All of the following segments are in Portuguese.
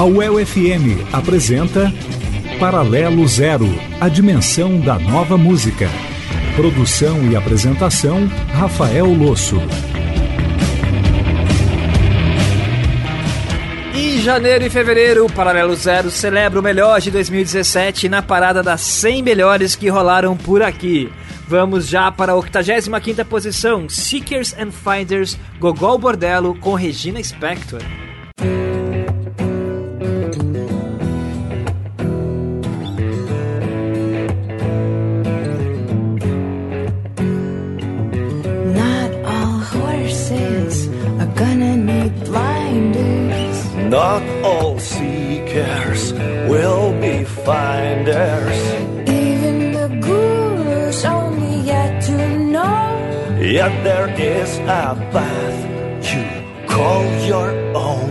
A UEL FM apresenta Paralelo Zero, a dimensão da nova música. Produção e apresentação, Rafael Losso. Em janeiro e fevereiro, o Paralelo Zero celebra o melhor de 2017 na parada das 100 melhores que rolaram por aqui. Vamos já para a 85ª posição, Seekers and Finders, Gogol Bordello com Regina Spector. Not all seekers will be finders. Even the gurus only yet to know. Yet there is a path you call your own.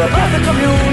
We're both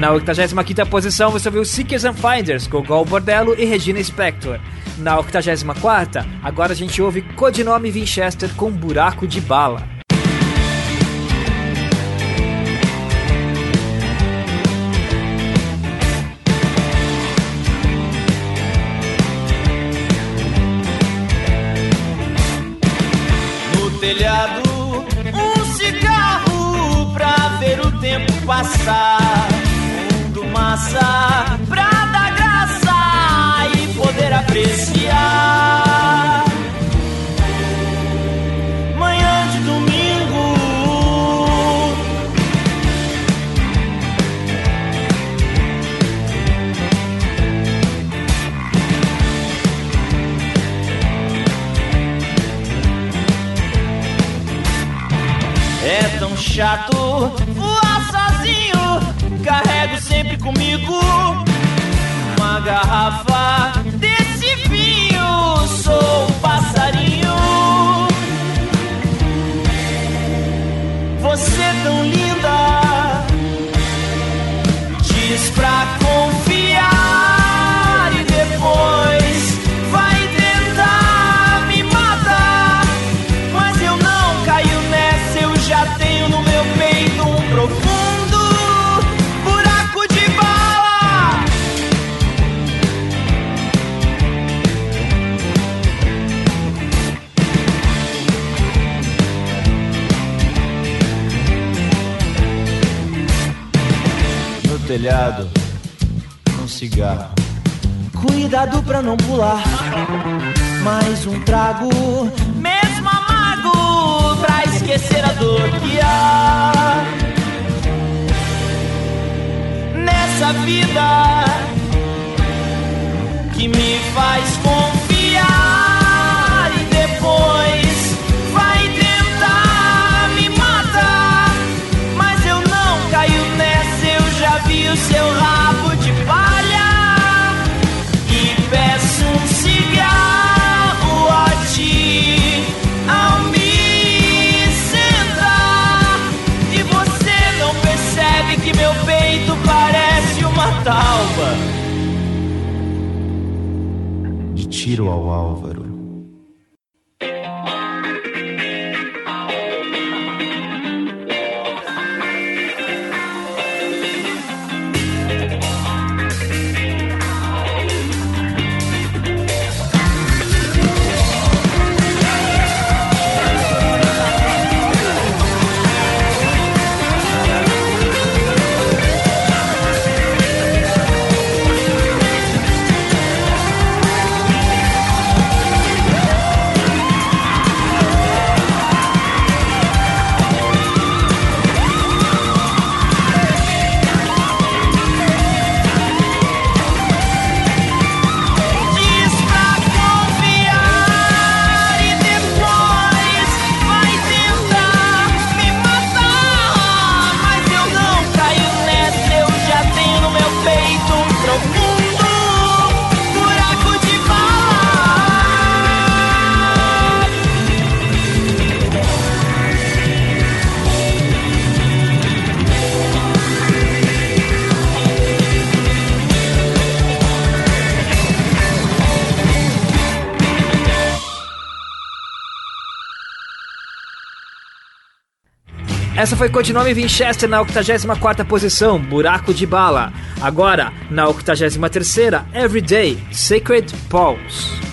Na 85ª posição você ouviu Seekers and Finders, Gogol Bordello e Regina Spector. Na 84ª, agora a gente ouve Codinome Winchester com Buraco de Bala. No inside. Comigo uma garrafa desse vinho. Sou um passarinho. Você tão linda. telhado um cigarro. Cuidado pra não pular. Mais um trago, mesmo amargo, pra esquecer a dor que há. Nessa vida que me faz confundir. Essa foi Codinome Winchester na 84 posição, Buraco de Bala. Agora, na 83, Everyday, Sacred Pulse.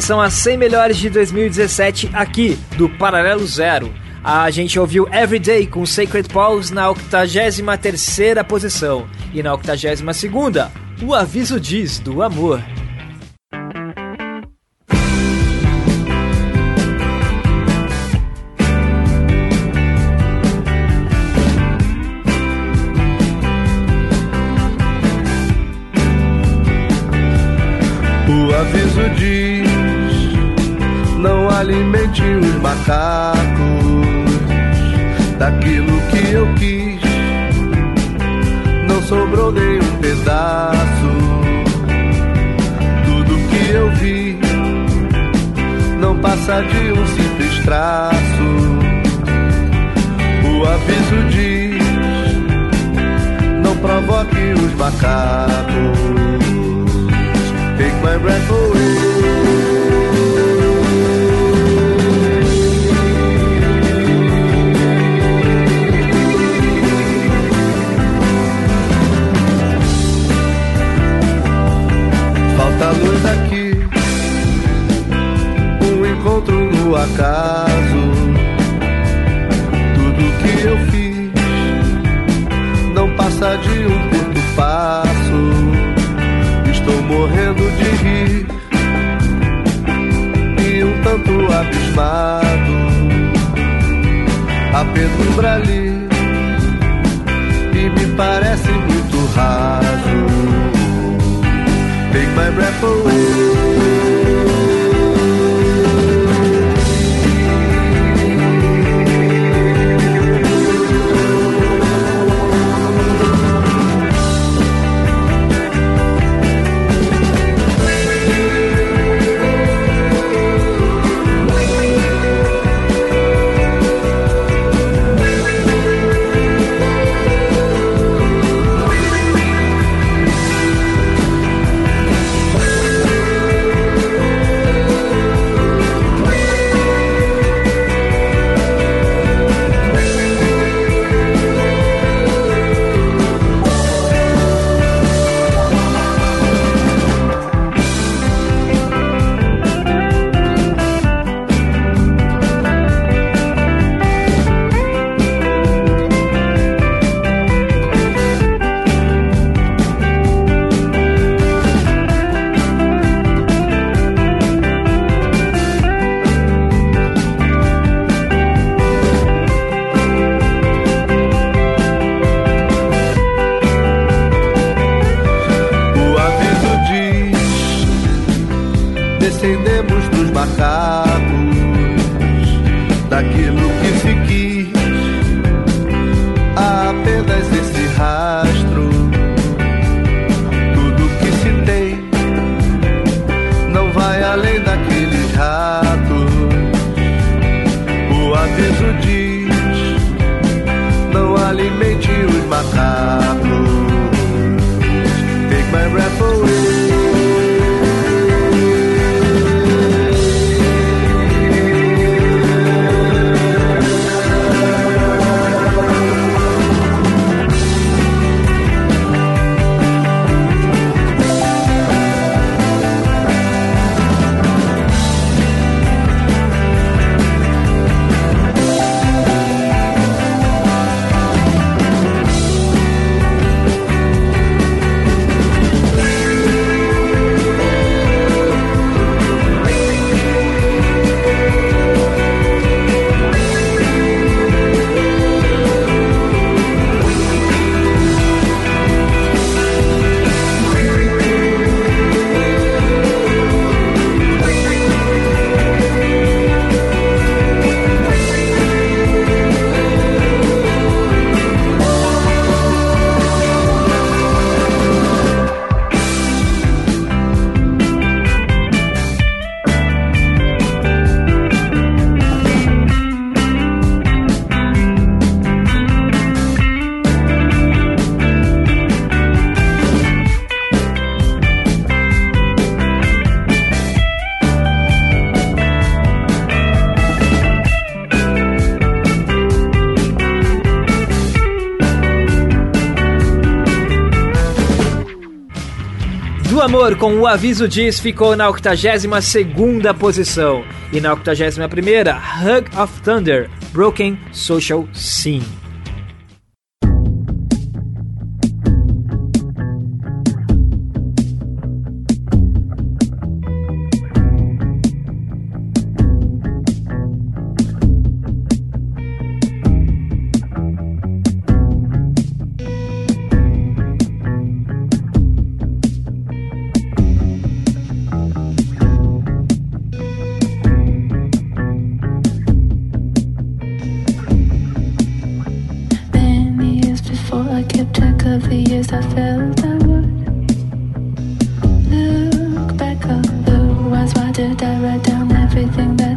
São as 100 melhores de 2017 aqui do Paralelo Zero. A gente ouviu Everyday com Sacred Pause na 83ª posição e na 82ª, O Aviso Diz do Amor. Os macacos daquilo que eu quis. Não sobrou nenhum pedaço. Tudo que eu vi não passa de um simples traço. O aviso diz: não provoque os macacos. Take my breath away. Acaso. Tudo que eu fiz não passa de um curto passo. Estou morrendo de rir e um tanto abismado. A penumbra ali e me parece muito raso. Take my breath O com o aviso diz, ficou na 82ª posição. E na 81ª, Hug of Thunder, Broken Social Scene. years I felt I would. Look back on the ones why did I write down everything that?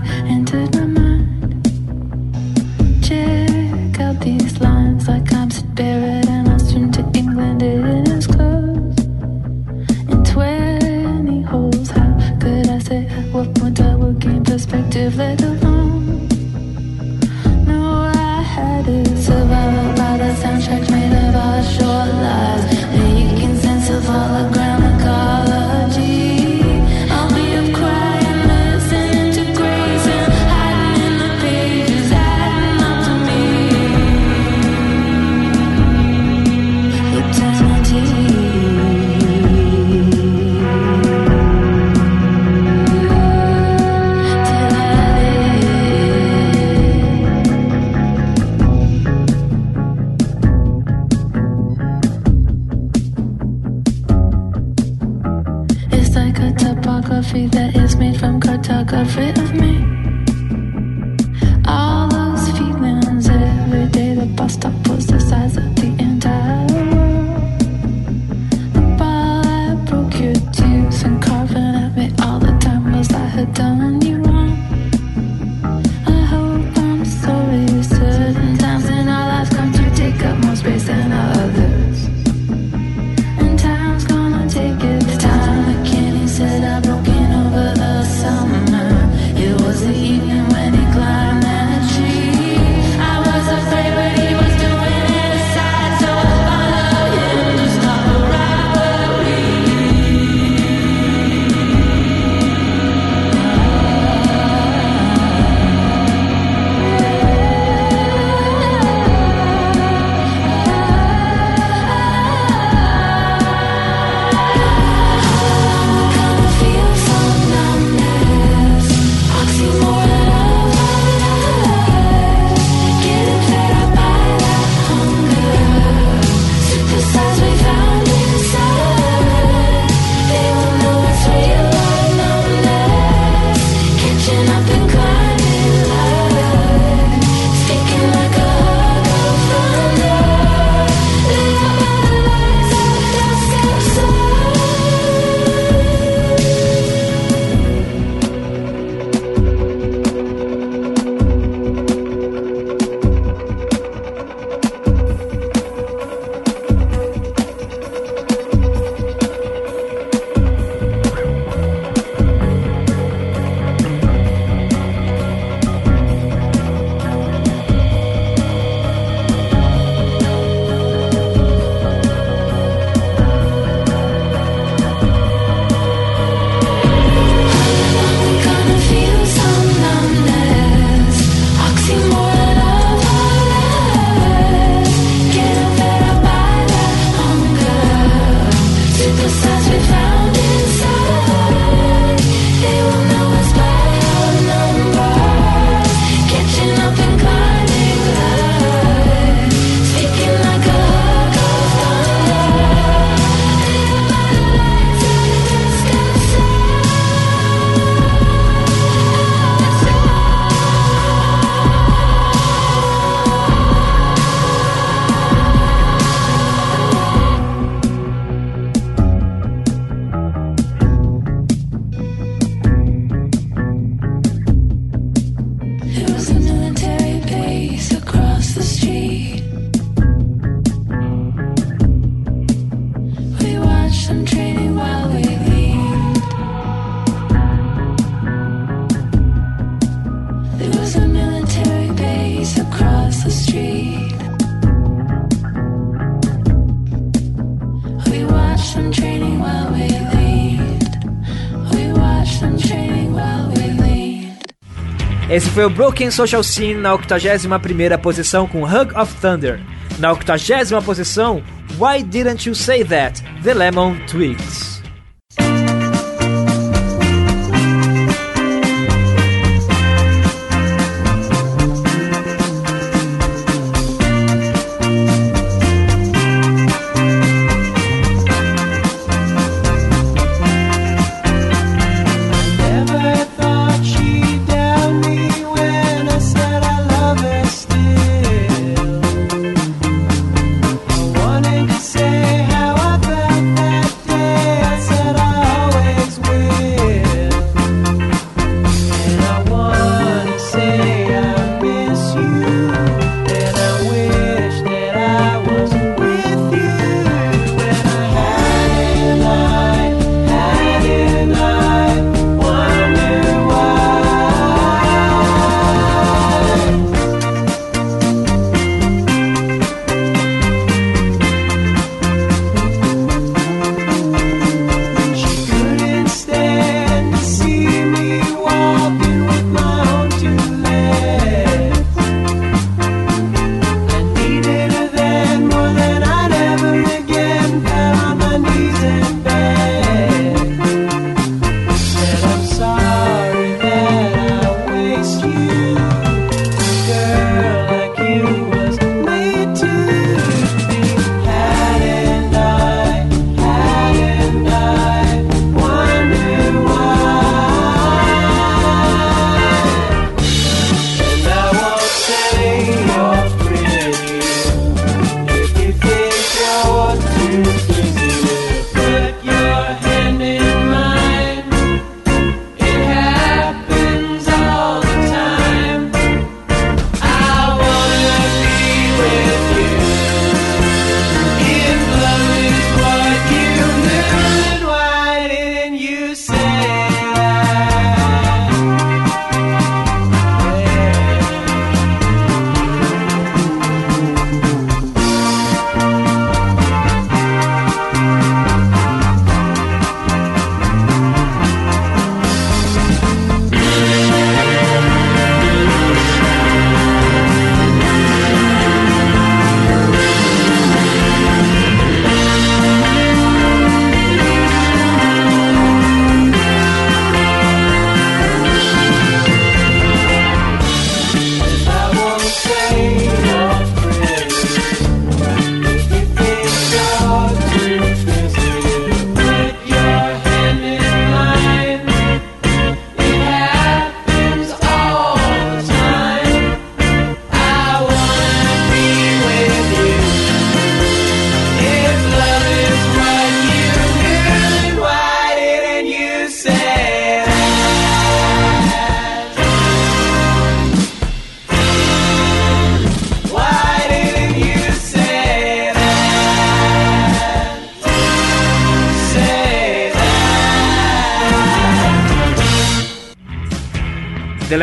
foi o Broken Social Scene na 81ª posição com Hug of Thunder. Na 80 posição, Why Didn't You Say That? The Lemon Twigs.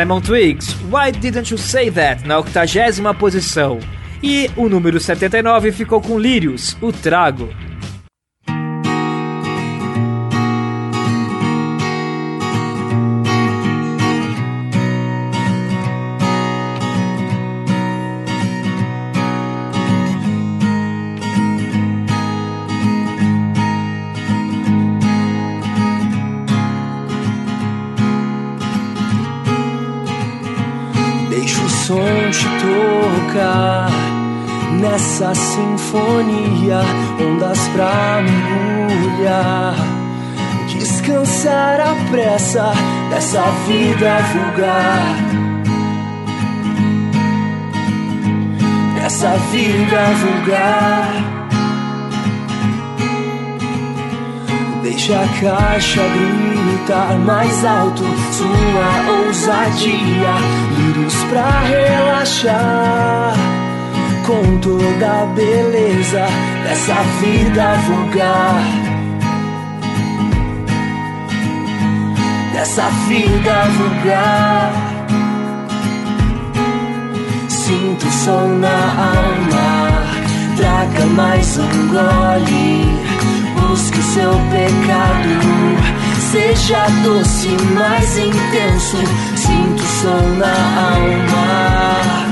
Lemon Twigs, Why Didn't You Say That, na 80 posição. E o número 79 ficou com Lírios, o Trago. te tocar nessa sinfonia, ondas pra mergulhar. Descansar a pressa dessa vida vulgar. Dessa vida vulgar. Deixa a caixa gritar mais alto sua ousadia. Lírios pra relaxar com toda a beleza dessa vida vulgar. Dessa vida vulgar. Sinto som na alma, traga mais um gole Deus, que seu pecado seja doce, mais intenso. Sinto o som na alma.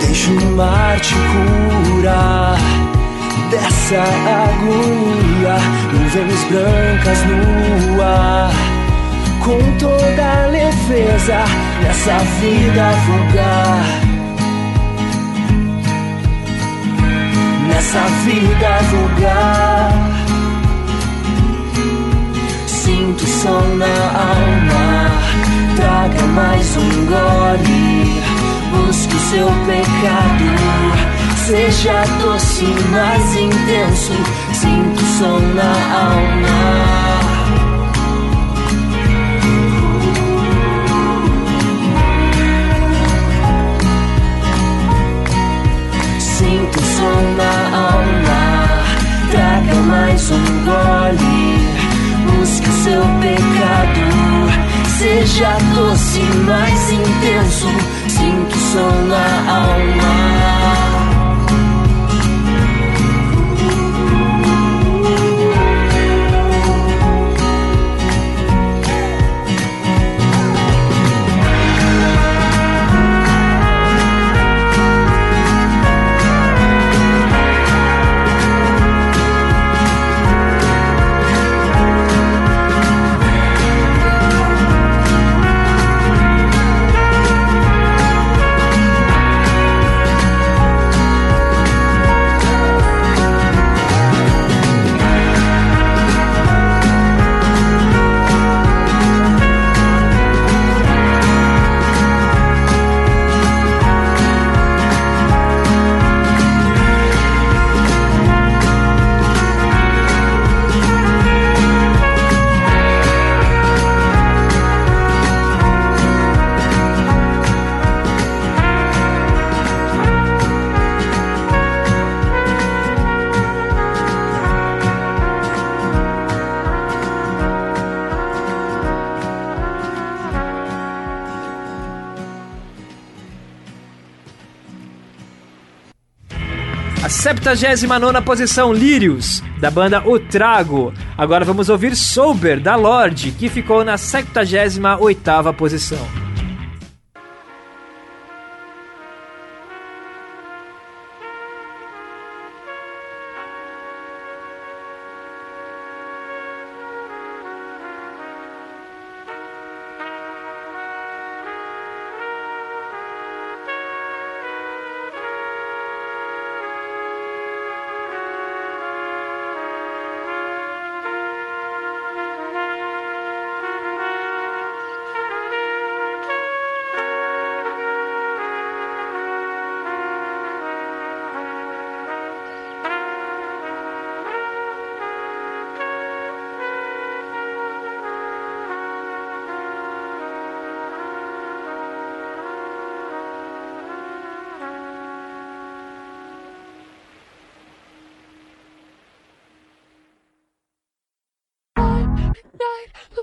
Deixa o mar te curar dessa agonia. Nuvens brancas no ar, com toda a leveza nessa vida vulgar. Nessa vida vulgar. Sinto som na alma, traga mais um gole. Busque o seu pecado, seja doce, mais intenso. Sinto som na alma. Mais um gole. Busque o seu pecado, seja doce, mais intenso. Sinto som na alma. 79 posição, Lírios, da banda O Trago. Agora vamos ouvir Sober, da Lorde, que ficou na 78 posição.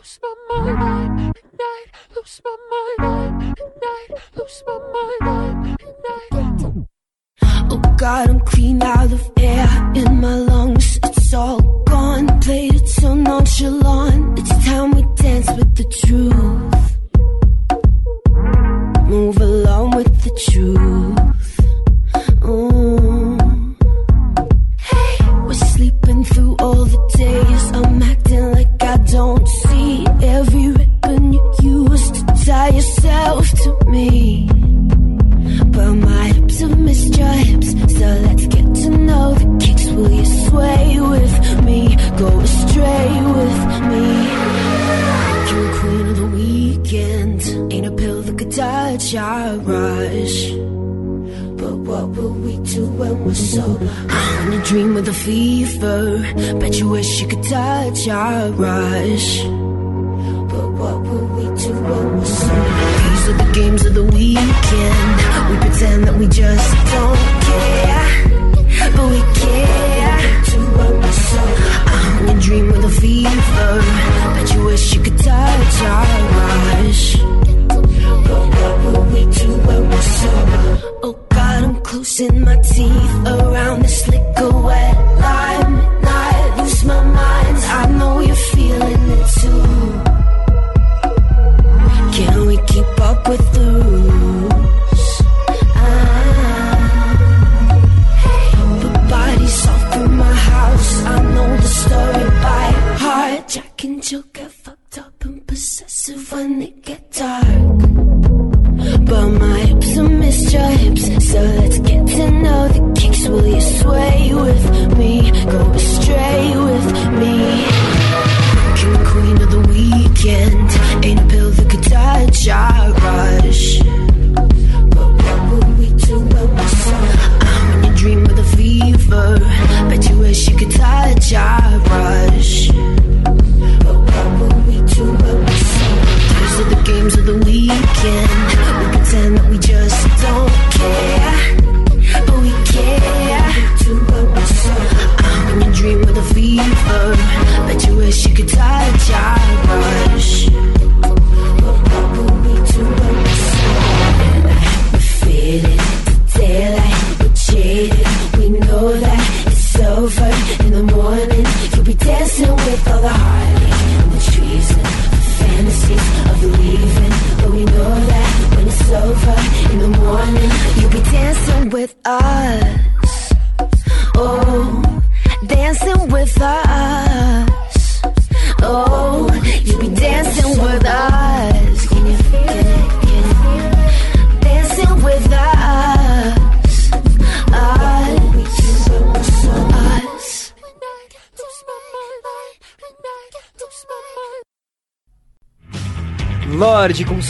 Lose my mind. Midnight, lose my mind. Midnight, lose my mind. Midnight. Oh God, I'm clean out of air in my lungs. It's all gone. Played it so nonchalant. It's time we dance with the truth. Move along with the truth.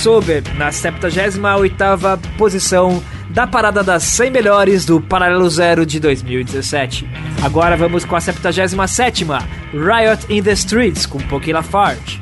Sober, na 78ª posição da parada das 100 melhores do Paralelo Zero de 2017. Agora vamos com a 77ª, Riot in the Streets, com Poké Lafarge.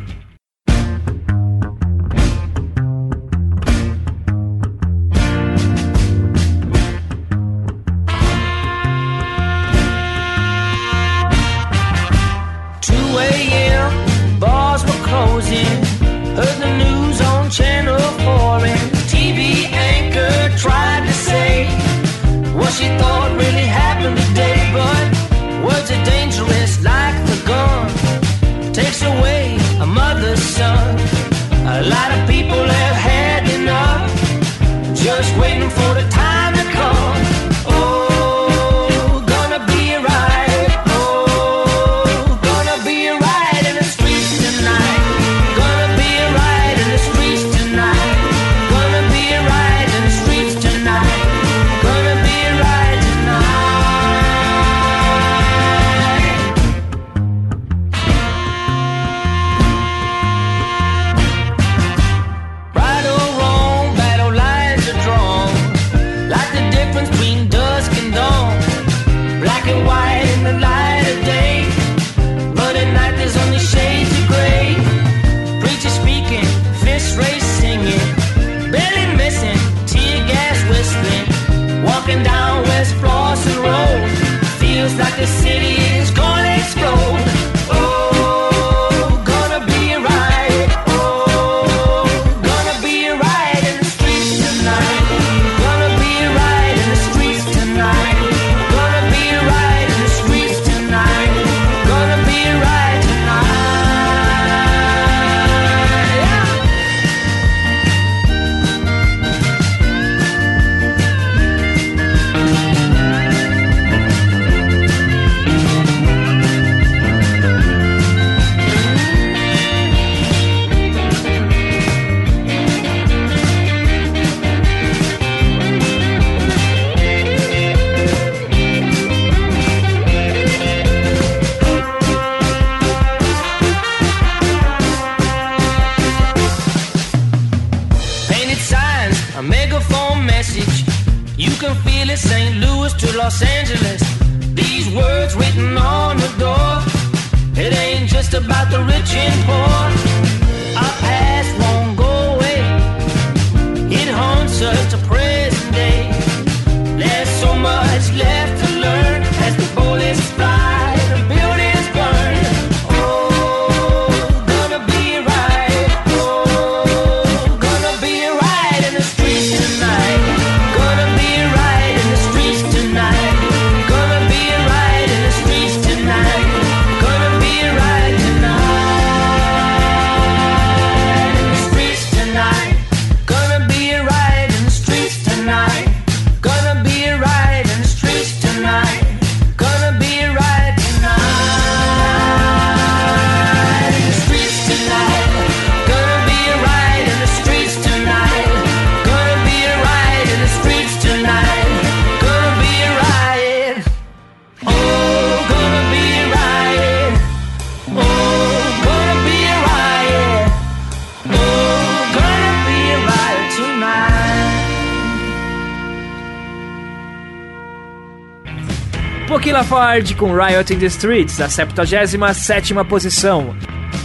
Ford com Riot in the Streets, a 77 posição.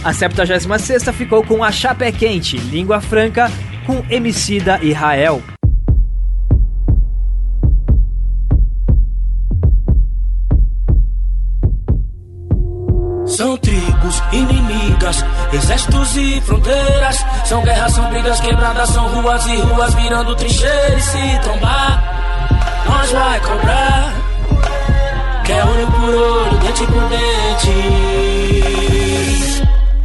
A 76 ficou com A Chapé Quente, Língua Franca, com Emicida e Rael. São tribos inimigas, exércitos e fronteiras. São guerras, são brigas quebradas, são ruas e ruas virando trincheira. E se trombar, nós vai cobrar. Quer olho por olho, dente por dente.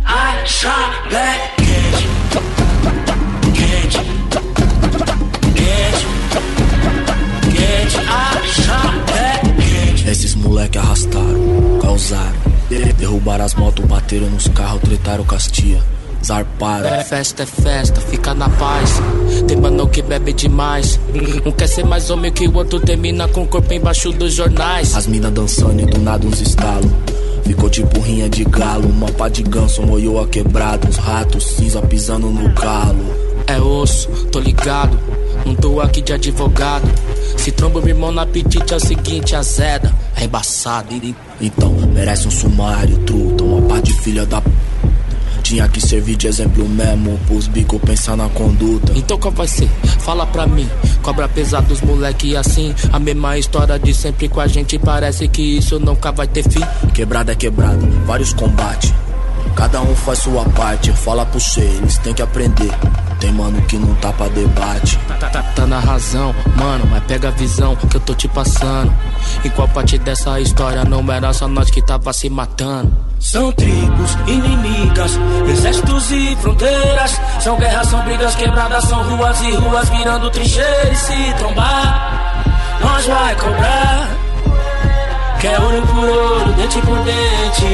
Acha black quente, quente, quente, quente. Acha black quente. Esses moleque arrastaram, causaram. Derrubaram as motos, bateram nos carros, tretaram Castia. Zarparam. É festa, é festa, fica na paz. Tem mano que bebe demais. Um quer ser mais homem que o outro, termina com o corpo embaixo dos jornais. As minas dançando e do nada uns estalos. Ficou tipo rinha de galo, uma pá de ganso moiou a quebrada, uns ratos cinza pisando no galo. É osso, tô ligado. Não tô aqui de advogado. Se tromba meu irmão no apetite é o seguinte, azeda. É embaçado. Então, merece um sumário, truta, uma pá de filha da p. Tinha que servir de exemplo mesmo, pros bico pensar na conduta. Então qual vai ser? Fala pra mim. Cobra pesado dos moleque assim. A mesma história de sempre com a gente. Parece que isso nunca vai ter fim. Quebrada é quebrada, vários combates. Cada um faz sua parte, fala pro eles tem que aprender. Tem mano que não tá pra debate. Tá, tá, tá na razão, mano, mas pega a visão que eu tô te passando. Em qual parte dessa história não era só nós que tava se matando? São tribos inimigas, exércitos e fronteiras. São guerras, são brigas quebradas, são ruas e ruas virando trincheira. E se trombar, nós vai cobrar. Quer olho por olho, dente por dente.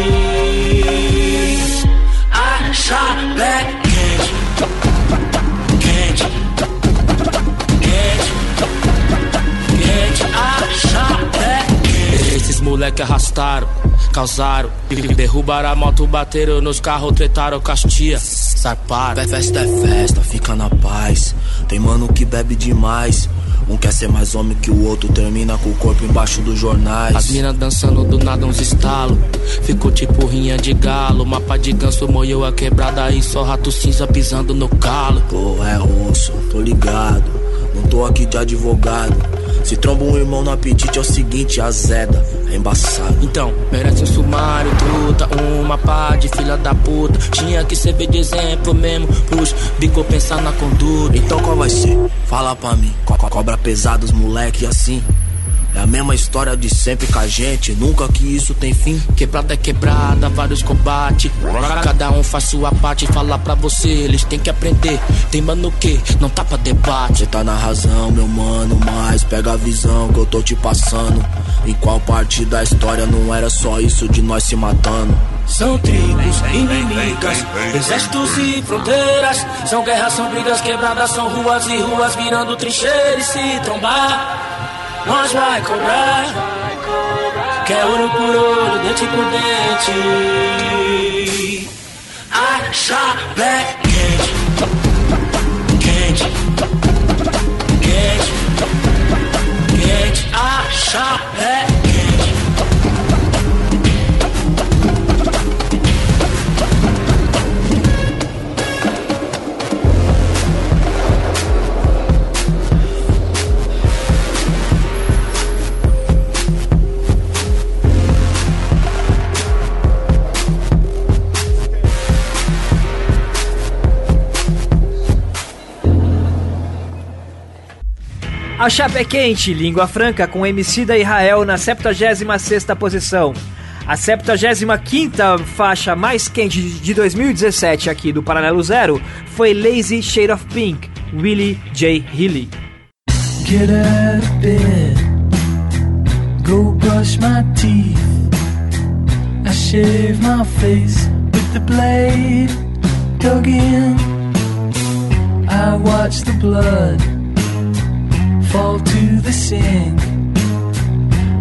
Acha black Esses moleque arrastaram, causaram. Derrubaram a moto, bateram nos carros, tretaram Castia. Zarparam. É festa, é festa, fica na paz. Tem mano que bebe demais. Um quer ser mais homem que o outro, termina com o corpo embaixo dos jornais. As minas dançando do nada uns estalos. Ficou tipo rinha de galo. Mapa de ganso moeu a quebrada e só rato cinza pisando no calo. Pô, é osso, tô ligado. Não tô aqui de advogado. Se tromba um irmão no apetite é o seguinte, azeda, é embaçado. Então, merece um sumário, truta, uma pá de filha da puta. Tinha que servir de exemplo mesmo pros bico pensar na conduta. Então qual vai ser? Fala pra mim. Co co cobra pesado os moleque assim. É a mesma história de sempre com a gente, nunca que isso tem fim. Quebrada é quebrada, vários combates. Cada um faz sua parte, falar pra você, eles têm que aprender. Tem mano que não tá pra debate. Cê tá na razão, meu mano, mas pega a visão que eu tô te passando. Em qual parte da história não era só isso de nós se matando? São tribos inimigas, exércitos e fronteiras. São guerras, são brigas quebradas, são ruas e ruas virando trincheira. E se trombar, nós vai cobrar. Quer olho por olho, dente por dente. Acha black quente, quente, quente, quente. Acha black A chapa é quente, língua franca com Emicida e Rael na 76ª posição. A 75ª faixa mais quente de 2017 aqui do Paralelo Zero foi Lazy Shade of Pink, Willie J. Healy. Get out of bed, go brush my teeth. I shave my face with the blade dug in. I watch the blood fall to the sink.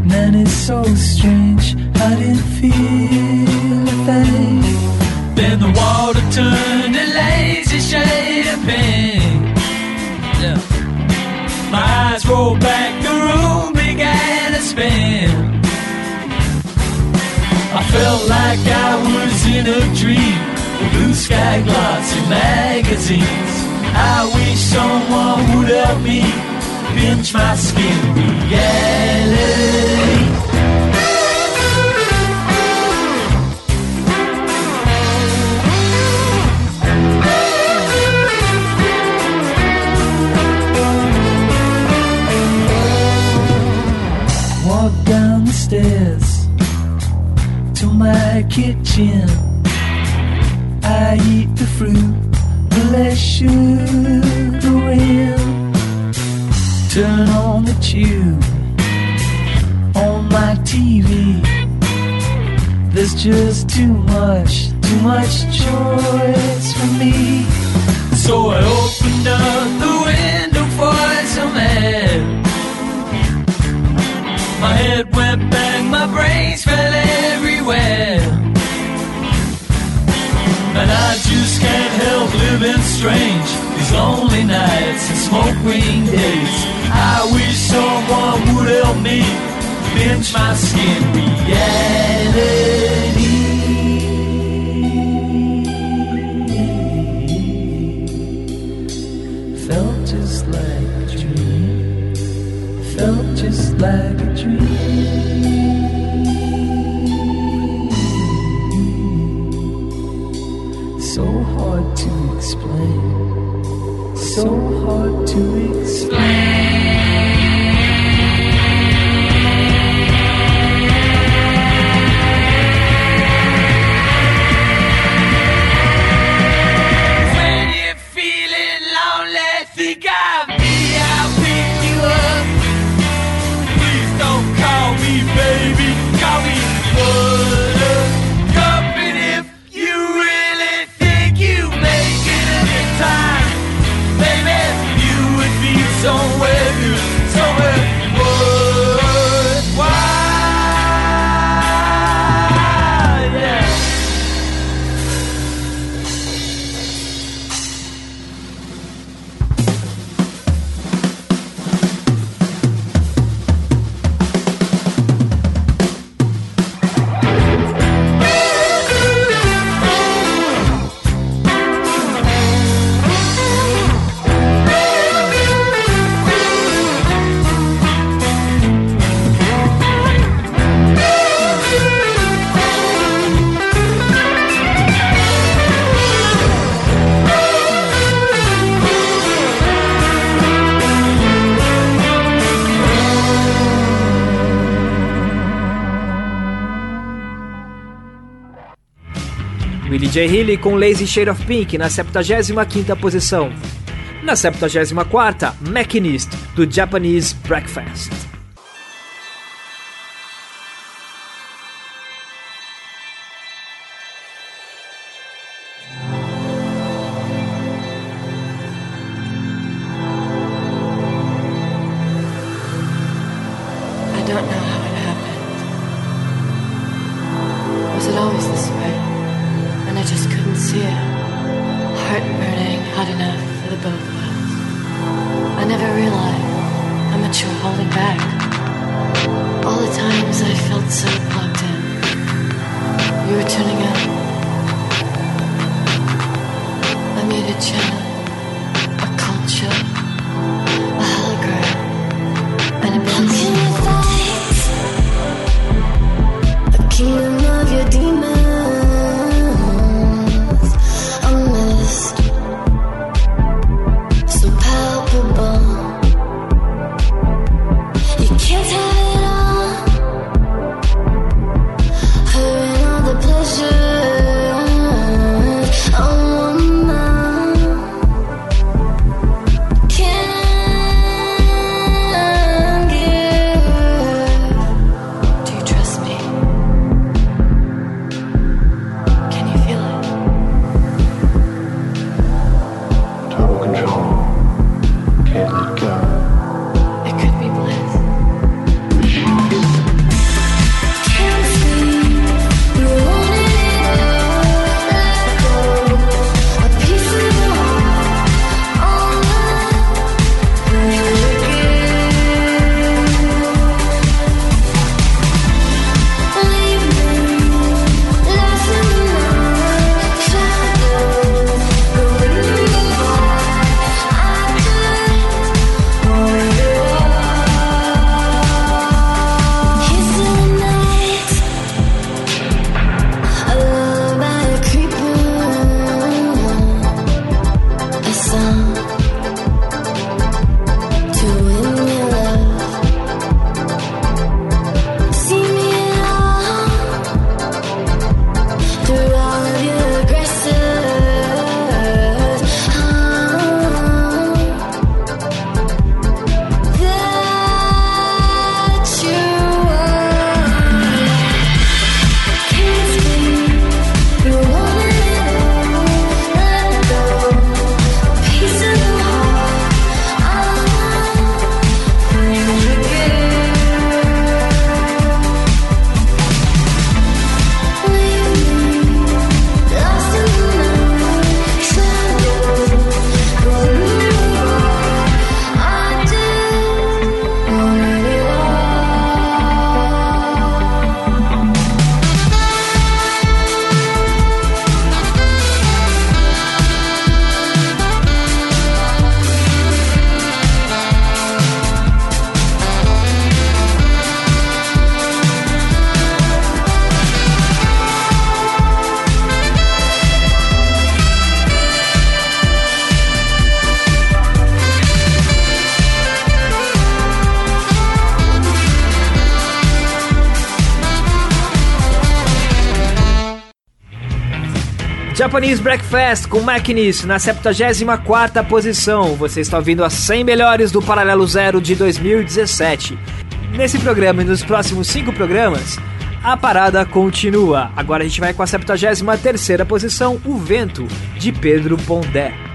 Man, it's so strange. I didn't feel a thing. Then the water turned a lazy shade of pink. Yeah. My eyes rolled back, the room began to spin. I felt like I was in a dream. Blue sky glossy magazines. I wish someone would help me pinch my skin. Reality. Walk down the stairs to my kitchen. I eat the fruit, bless you, sugar in. Turn on the tube on my TV. There's just too much, too much choice for me. So I opened up the window for some air. My head went bang, my brains fell everywhere. And I just can't help living strange Lonely nights and smoke green days. I wish someone would help me Pinch my skin. Reality. Felt just like a dream. Felt just like a dream 九五 Willie J. Healy com Lazy Shade of Pink na 75ª posição. Na 74ª, Machinist, do Japanese Breakfast. Japanese Breakfast com Maquinis na 74ª posição. Você está ouvindo as 100 melhores do Paralelo Zero de 2017. Nesse programa e nos próximos 5 programas, a parada continua. Agora a gente vai com a 73ª posição, O Vento, de Pedro Pondé.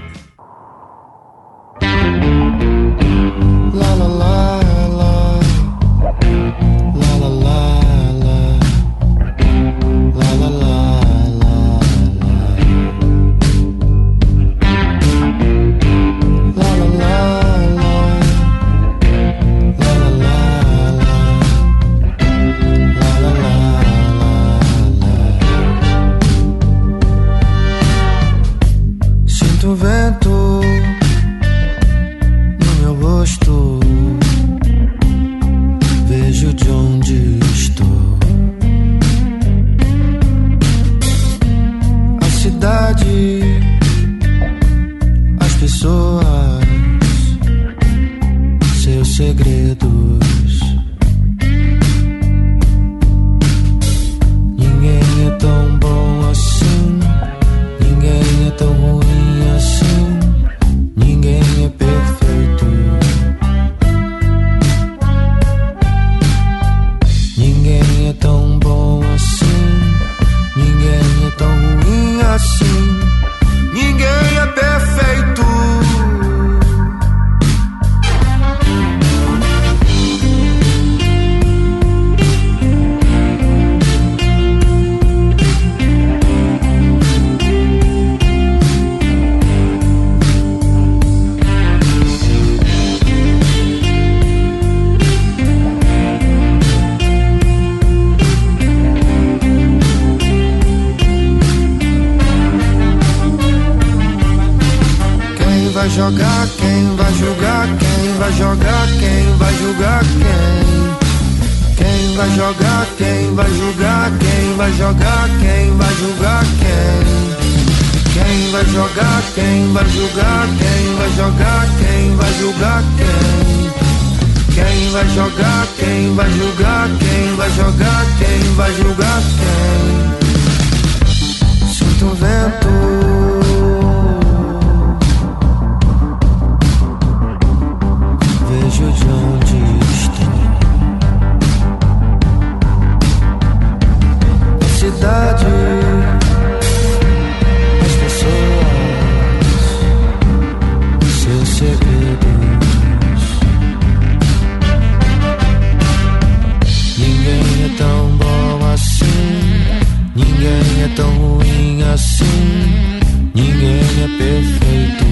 Tão ruim assim. Ninguém é perfeito.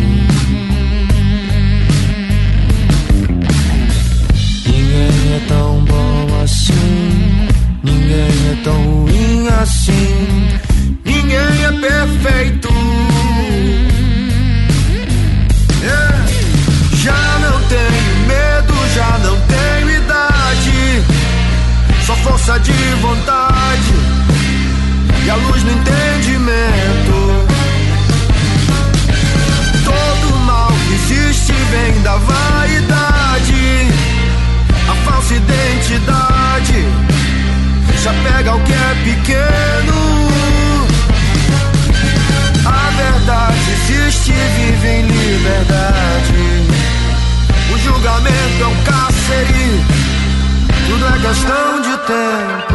Ninguém é tão bom assim. Ninguém é tão ruim assim. Ninguém é perfeito. Já não tenho medo, já não tenho idade. Só força de vontade e a luz no entendimento. Todo mal que existe vem da vaidade. A falsa identidade já pega o que é pequeno. A verdade existe, vive em liberdade. O julgamento é um cárcere, tudo é questão de tempo.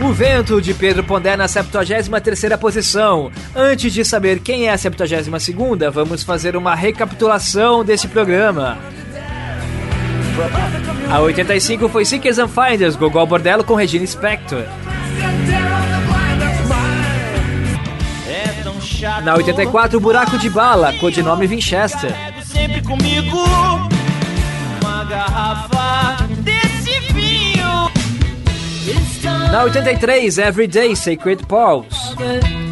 O Vento de Pedro Pondé na 73ª posição. Antes de saber quem é a 72 segunda, vamos fazer uma recapitulação desse programa. A 85 foi Seekers and Finders, Gogol Bordello com Regina Spector. Na 84, Buraco de Bala, codinome Winchester. Sempre comigo. Na 83, Everyday, Sacred Paws.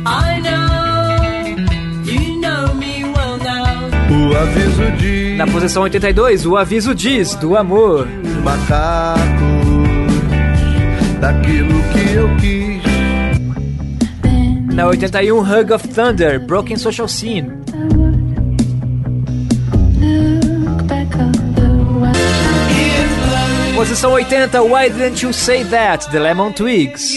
I know you know me well now. O aviso diz. Na posição 82, O Aviso Diz, do Amor. Macacos, daquilo que eu quis. Na 81, Hug of Thunder, Broken Social Scene. Posição 80, Why Didn't You Say That, The Lemon Twigs.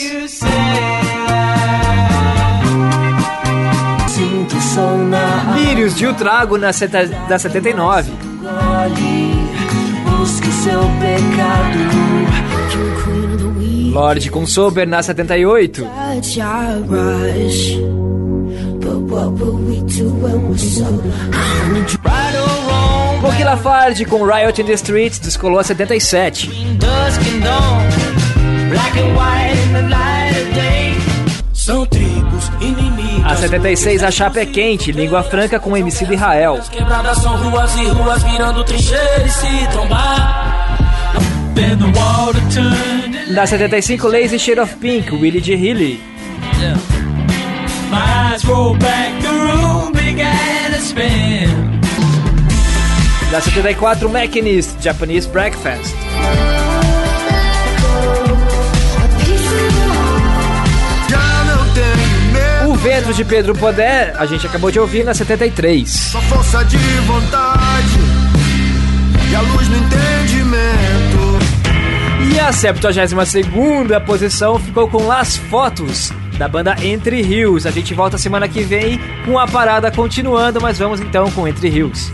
Lírios de Utrago, na seta, da 79. gole, busque o seu pecado. Lorde com Sober, na 78. Touch our rush. But Coqui Lafarge com Riot in the Streets, descolou a 77. dusk and dawn, black and white in the light of day. São tribos inimigas. A 76, A Chapa é Quente, Língua Franca com MC de Israel. Quebradas são ruas e ruas virando trincheira e se trombar. Na 75, Lazy Shade of Pink, Willie G. Healy. my Na 74, Machinist, Japanese Breakfast. O Vento de Pedro Podé, a gente acabou de ouvir na 73. só força de vontade e a luz no entendimento. E a 72 posição ficou com Las Fotos, da banda Entre Rios. A gente volta semana que vem com a parada continuando, mas vamos então com Entre Rios.